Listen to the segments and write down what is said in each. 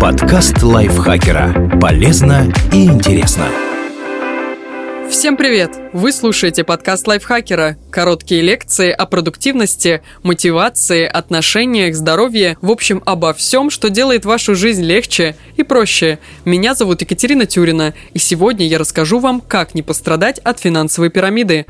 Подкаст лайфхакера. Полезно и интересно. Всем привет! Вы слушаете подкаст лайфхакера. Короткие лекции о продуктивности, мотивации, отношениях, здоровье, в общем, обо всем, что делает вашу жизнь легче и проще. Меня зовут Екатерина Тюрина, и сегодня я расскажу вам, как не пострадать от финансовой пирамиды.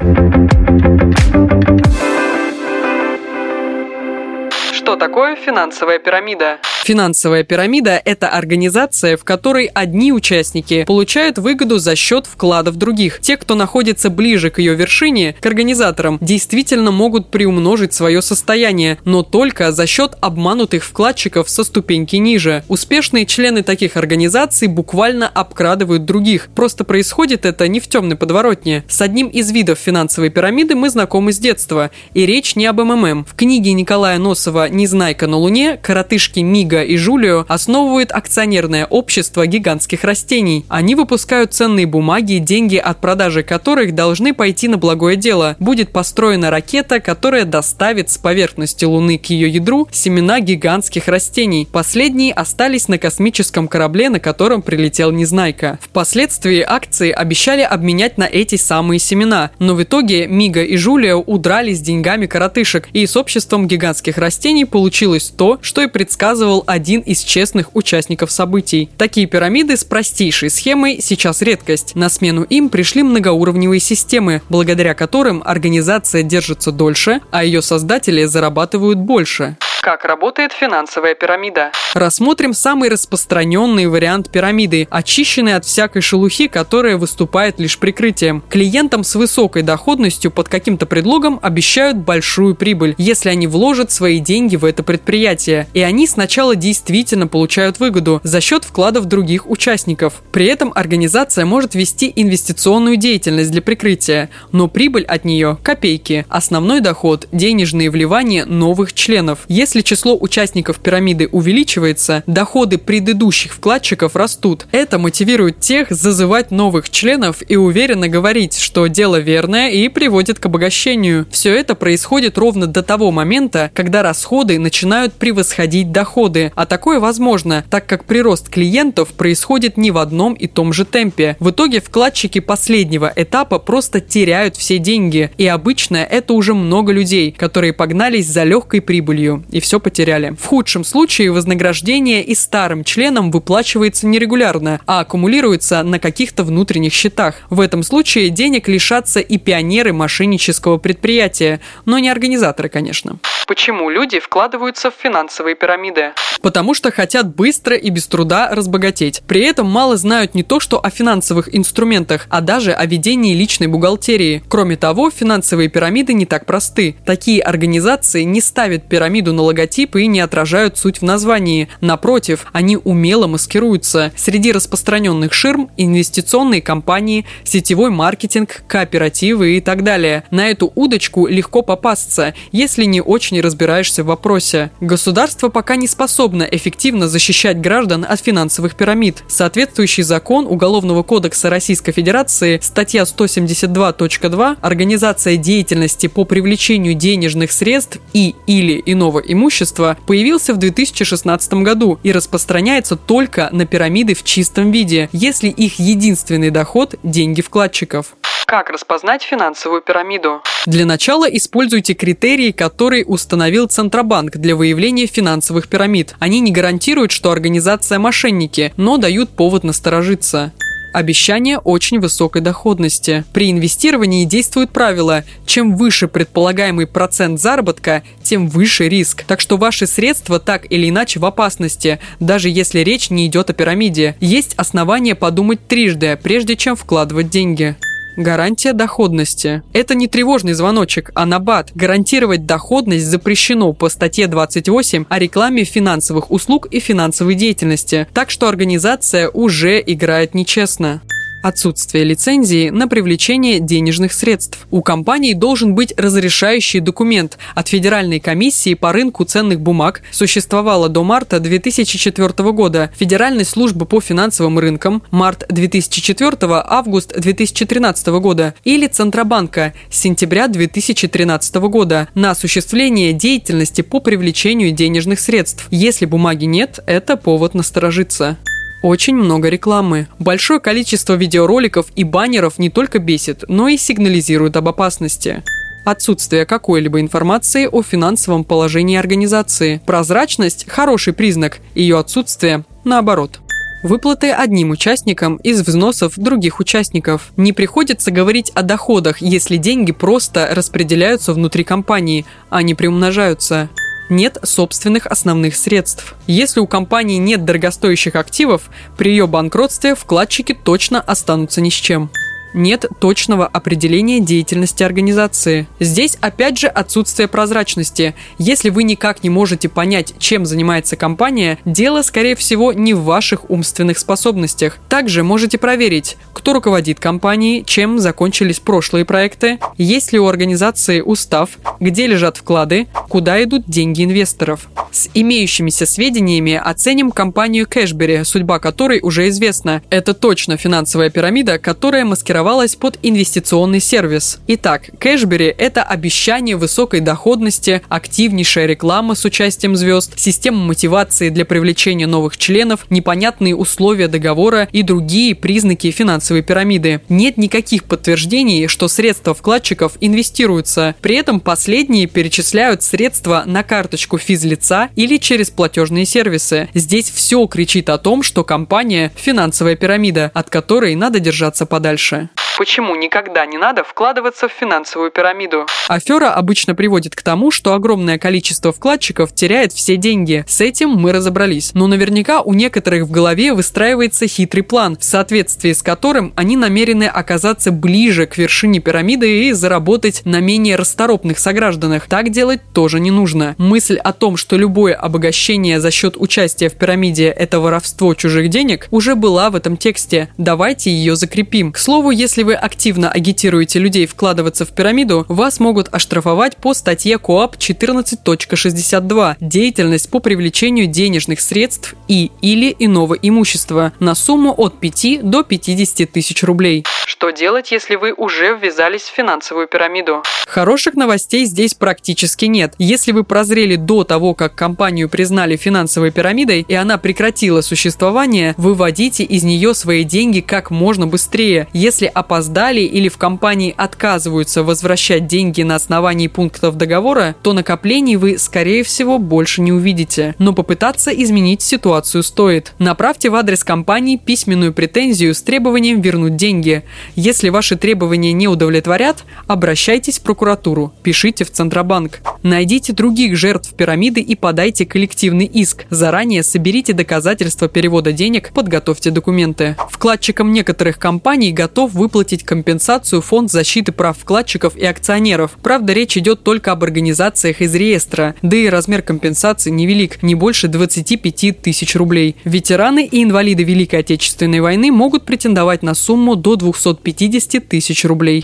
Что такое финансовая пирамида? Финансовая пирамида – это организация, в которой одни участники получают выгоду за счет вкладов других. Те, кто находится ближе к ее вершине, к организаторам, действительно могут приумножить свое состояние, но только за счет обманутых вкладчиков со ступеньки ниже. Успешные члены таких организаций буквально обкрадывают других. Просто происходит это не в темной подворотне. С одним из видов финансовой пирамиды мы знакомы с детства. И речь не об МММ. В книге Николая Носова «Незнайка на Луне» коротышки Мига Ольга и Жулио основывают акционерное общество гигантских растений. Они выпускают ценные бумаги, деньги от продажи которых должны пойти на благое дело. Будет построена ракета, которая доставит с поверхности Луны к ее ядру семена гигантских растений. Последние остались на космическом корабле, на котором прилетел Незнайка. Впоследствии акции обещали обменять на эти самые семена, но в итоге Мига и Жулио удрали с деньгами коротышек, и с обществом гигантских растений получилось то, что и предсказывал один из честных участников событий. Такие пирамиды с простейшей схемой сейчас редкость. На смену им пришли многоуровневые системы, благодаря которым организация держится дольше, а ее создатели зарабатывают больше. Как работает финансовая пирамида? Рассмотрим самый распространенный вариант пирамиды, очищенный от всякой шелухи, которая выступает лишь прикрытием. Клиентам с высокой доходностью под каким-то предлогом обещают большую прибыль, если они вложат свои деньги в это предприятие. И они сначала действительно получают выгоду за счет вкладов других участников. При этом организация может вести инвестиционную деятельность для прикрытия, но прибыль от нее – копейки. Основной доход – денежные вливания новых членов. Если если число участников пирамиды увеличивается, доходы предыдущих вкладчиков растут. Это мотивирует тех зазывать новых членов и уверенно говорить, что дело верное и приводит к обогащению. Все это происходит ровно до того момента, когда расходы начинают превосходить доходы. А такое возможно, так как прирост клиентов происходит не в одном и том же темпе. В итоге вкладчики последнего этапа просто теряют все деньги. И обычно это уже много людей, которые погнались за легкой прибылью. И все потеряли. В худшем случае вознаграждение и старым членам выплачивается нерегулярно, а аккумулируется на каких-то внутренних счетах. В этом случае денег лишатся и пионеры мошеннического предприятия, но не организаторы, конечно. Почему люди вкладываются в финансовые пирамиды? Потому что хотят быстро и без труда разбогатеть. При этом мало знают не то, что о финансовых инструментах, а даже о ведении личной бухгалтерии. Кроме того, финансовые пирамиды не так просты. Такие организации не ставят пирамиду на логотип и не отражают суть в названии. Напротив, они умело маскируются. Среди распространенных ширм – инвестиционные компании, сетевой маркетинг, кооперативы и так далее. На эту удочку легко попасться, если не очень разбираешься в вопросе. Государство пока не способно эффективно защищать граждан от финансовых пирамид. Соответствующий закон Уголовного кодекса Российской Федерации, статья 172.2 «Организация деятельности по привлечению денежных средств и или иного имущества появился в 2016 году и распространяется только на пирамиды в чистом виде, если их единственный доход – деньги вкладчиков. Как распознать финансовую пирамиду? Для начала используйте критерии, которые установил Центробанк для выявления финансовых пирамид. Они не гарантируют, что организация мошенники, но дают повод насторожиться. Обещание очень высокой доходности. При инвестировании действует правило, чем выше предполагаемый процент заработка, тем выше риск. Так что ваши средства так или иначе в опасности, даже если речь не идет о пирамиде. Есть основания подумать трижды, прежде чем вкладывать деньги. Гарантия доходности. Это не тревожный звоночек, а набат. Гарантировать доходность запрещено по статье 28 о рекламе финансовых услуг и финансовой деятельности. Так что организация уже играет нечестно. Отсутствие лицензии на привлечение денежных средств. У компании должен быть разрешающий документ от Федеральной комиссии по рынку ценных бумаг, существовала до марта 2004 года, Федеральной службы по финансовым рынкам, март 2004 август 2013 года или Центробанка с сентября 2013 года на осуществление деятельности по привлечению денежных средств. Если бумаги нет, это повод насторожиться. Очень много рекламы. Большое количество видеороликов и баннеров не только бесит, но и сигнализирует об опасности. Отсутствие какой-либо информации о финансовом положении организации. Прозрачность – хороший признак, ее отсутствие – наоборот. Выплаты одним участникам из взносов других участников. Не приходится говорить о доходах, если деньги просто распределяются внутри компании, а не приумножаются нет собственных основных средств. Если у компании нет дорогостоящих активов, при ее банкротстве вкладчики точно останутся ни с чем нет точного определения деятельности организации. Здесь опять же отсутствие прозрачности. Если вы никак не можете понять, чем занимается компания, дело, скорее всего, не в ваших умственных способностях. Также можете проверить, кто руководит компанией, чем закончились прошлые проекты, есть ли у организации устав, где лежат вклады, куда идут деньги инвесторов. С имеющимися сведениями оценим компанию Кэшбери, судьба которой уже известна. Это точно финансовая пирамида, которая маскировала формировалась под инвестиционный сервис. Итак, кэшбери – это обещание высокой доходности, активнейшая реклама с участием звезд, система мотивации для привлечения новых членов, непонятные условия договора и другие признаки финансовой пирамиды. Нет никаких подтверждений, что средства вкладчиков инвестируются. При этом последние перечисляют средства на карточку физлица или через платежные сервисы. Здесь все кричит о том, что компания – финансовая пирамида, от которой надо держаться подальше. Почему никогда не надо вкладываться в финансовую пирамиду? Афера обычно приводит к тому, что огромное количество вкладчиков теряет все деньги. С этим мы разобрались. Но наверняка у некоторых в голове выстраивается хитрый план, в соответствии с которым они намерены оказаться ближе к вершине пирамиды и заработать на менее расторопных согражданах. Так делать тоже не нужно. Мысль о том, что любое обогащение за счет участия в пирамиде – это воровство чужих денег, уже была в этом тексте. Давайте ее закрепим. К слову, если вы активно агитируете людей вкладываться в пирамиду, вас могут оштрафовать по статье КОАП 14.62 «Деятельность по привлечению денежных средств и или иного имущества» на сумму от 5 до 50 тысяч рублей. Что делать, если вы уже ввязались в финансовую пирамиду? Хороших новостей здесь практически нет. Если вы прозрели до того, как компанию признали финансовой пирамидой, и она прекратила существование, выводите из нее свои деньги как можно быстрее. Если опоздали или в компании отказываются возвращать деньги на основании пунктов договора, то накоплений вы, скорее всего, больше не увидите. Но попытаться изменить ситуацию стоит. Направьте в адрес компании письменную претензию с требованием вернуть деньги. Если ваши требования не удовлетворят, обращайтесь в прокуратуру, пишите в Центробанк. Найдите других жертв пирамиды и подайте коллективный иск. Заранее соберите доказательства перевода денег, подготовьте документы. Вкладчикам некоторых компаний готов выплатить компенсацию Фонд защиты прав вкладчиков и акционеров. Правда, речь идет только об организациях из реестра, да и размер компенсации невелик, не больше 25 тысяч рублей. Ветераны и инвалиды Великой Отечественной войны могут претендовать на сумму до 200 250 тысяч рублей.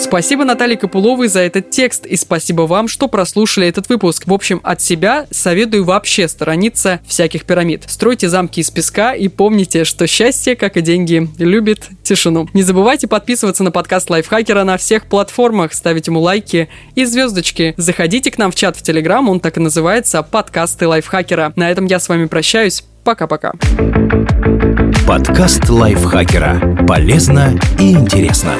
Спасибо Наталье Копыловой за этот текст и спасибо вам, что прослушали этот выпуск. В общем, от себя советую вообще сторониться всяких пирамид. Стройте замки из песка и помните, что счастье, как и деньги, любит тишину. Не забывайте подписываться на подкаст Лайфхакера на всех платформах, ставить ему лайки и звездочки. Заходите к нам в чат в Телеграм, он так и называется «Подкасты Лайфхакера». На этом я с вами прощаюсь. Пока-пока. Подкаст лайфхакера. Полезно и интересно.